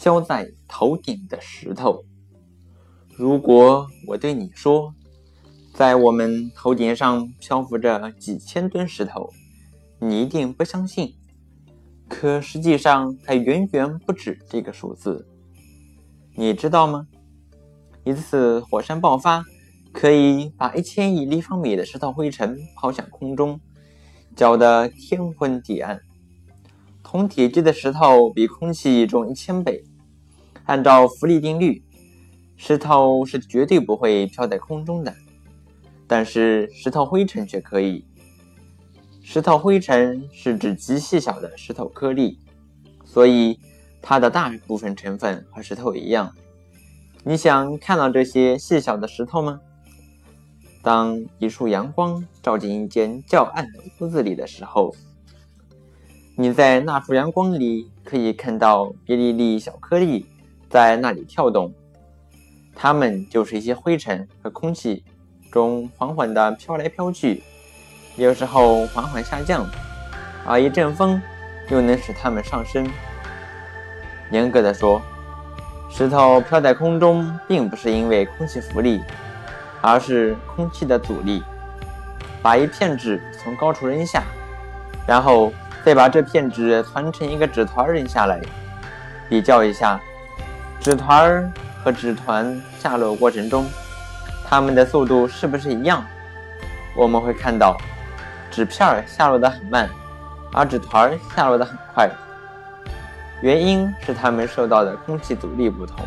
飘在头顶的石头。如果我对你说，在我们头顶上漂浮着几千吨石头，你一定不相信。可实际上，它远远不止这个数字。你知道吗？一次火山爆发可以把一千亿立方米的石头灰尘抛向空中，搅得天昏地暗。同体积的石头比空气重一千倍。按照浮力定律，石头是绝对不会飘在空中的，但是石头灰尘却可以。石头灰尘是指极细小的石头颗粒，所以它的大部分成分和石头一样。你想看到这些细小的石头吗？当一束阳光照进一间较暗的屋子里的时候，你在那束阳光里可以看到一粒粒小颗粒在那里跳动，它们就是一些灰尘和空气中缓缓地飘来飘去。有时候缓缓下降，而一阵风又能使它们上升。严格的说，石头飘在空中，并不是因为空气浮力，而是空气的阻力。把一片纸从高处扔下，然后再把这片纸团成一个纸团扔下来，比较一下，纸团儿和纸团下落过程中，它们的速度是不是一样？我们会看到。纸片儿下落的很慢，而纸团儿下落的很快。原因是它们受到的空气阻力不同。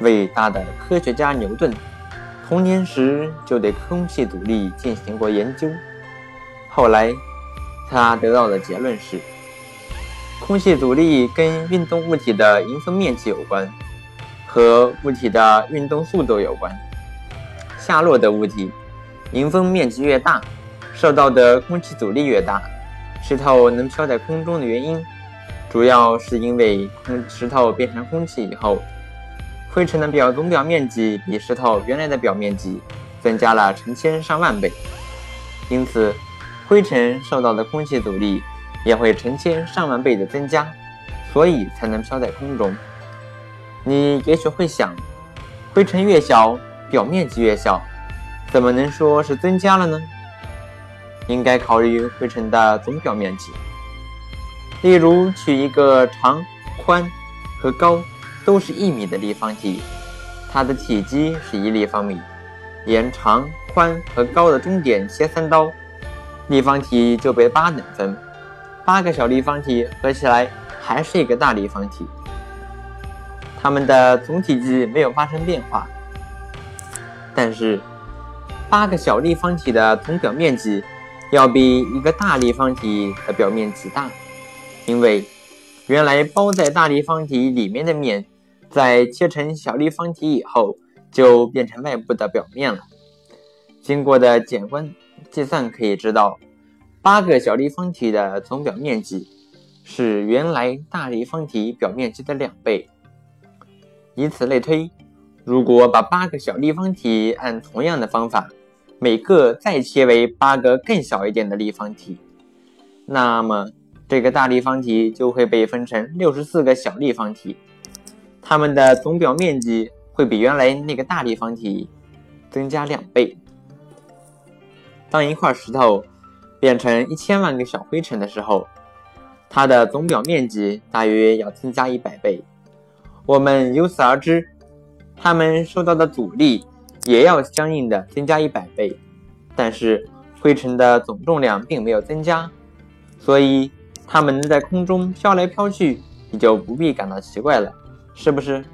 伟大的科学家牛顿，童年时就对空气阻力进行过研究。后来，他得到的结论是：空气阻力跟运动物体的迎风面积有关，和物体的运动速度有关。下落的物体。迎风面积越大，受到的空气阻力越大。石头能飘在空中的原因，主要是因为空石头变成空气以后，灰尘的表总表面积比石头原来的表面积增加了成千上万倍，因此灰尘受到的空气阻力也会成千上万倍的增加，所以才能飘在空中。你也许会想，灰尘越小，表面积越小。怎么能说是增加了呢？应该考虑灰尘的总表面积。例如，取一个长、宽和高都是一米的立方体，它的体积是一立方米，沿长、宽和高的中点切三刀，立方体就被八等分。八个小立方体合起来还是一个大立方体，它们的总体积没有发生变化，但是。八个小立方体的总表面积要比一个大立方体的表面积大，因为原来包在大立方体里面的面，在切成小立方体以后就变成外部的表面了。经过的简单计算可以知道，八个小立方体的总表面积是原来大立方体表面积的两倍。以此类推，如果把八个小立方体按同样的方法，每个再切为八个更小一点的立方体，那么这个大立方体就会被分成六十四个小立方体，它们的总表面积会比原来那个大立方体增加两倍。当一块石头变成一千万个小灰尘的时候，它的总表面积大约要增加一百倍。我们由此而知，它们受到的阻力。也要相应的增加一百倍，但是灰尘的总重量并没有增加，所以它们能在空中飘来飘去，你就不必感到奇怪了，是不是？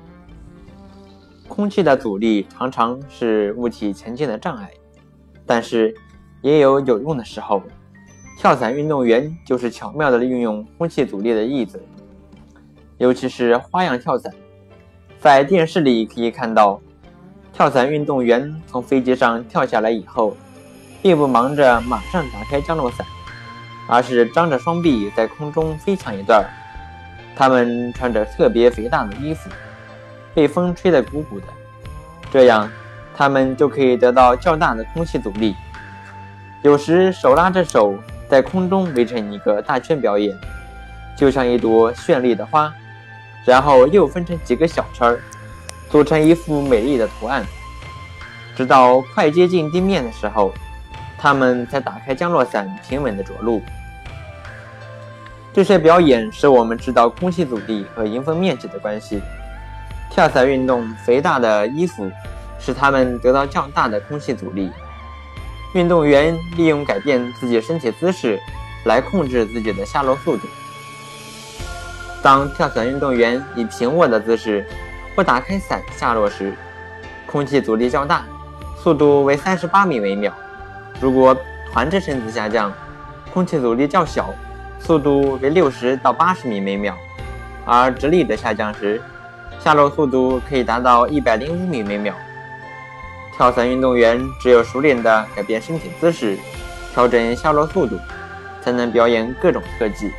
空气的阻力常常是物体前进的障碍，但是也有有用的时候。跳伞运动员就是巧妙的运用空气阻力的例子，尤其是花样跳伞，在电视里可以看到。跳伞运动员从飞机上跳下来以后，并不忙着马上打开降落伞，而是张着双臂在空中飞翔一段。他们穿着特别肥大的衣服，被风吹得鼓鼓的，这样他们就可以得到较大的空气阻力。有时手拉着手在空中围成一个大圈表演，就像一朵绚丽的花，然后又分成几个小圈儿，组成一幅美丽的图案。直到快接近地面的时候，他们才打开降落伞，平稳地着陆。这些表演使我们知道空气阻力和迎风面积的关系。跳伞运动肥大的衣服使他们得到较大的空气阻力。运动员利用改变自己身体姿势来控制自己的下落速度。当跳伞运动员以平卧的姿势或打开伞下落时，空气阻力较大，速度为三十八米每秒；如果团着身子下降，空气阻力较小，速度为六十到八十米每秒；而直立的下降时，下落速度可以达到一百零五米每秒。跳伞运动员只有熟练地改变身体姿势，调整下落速度，才能表演各种特技。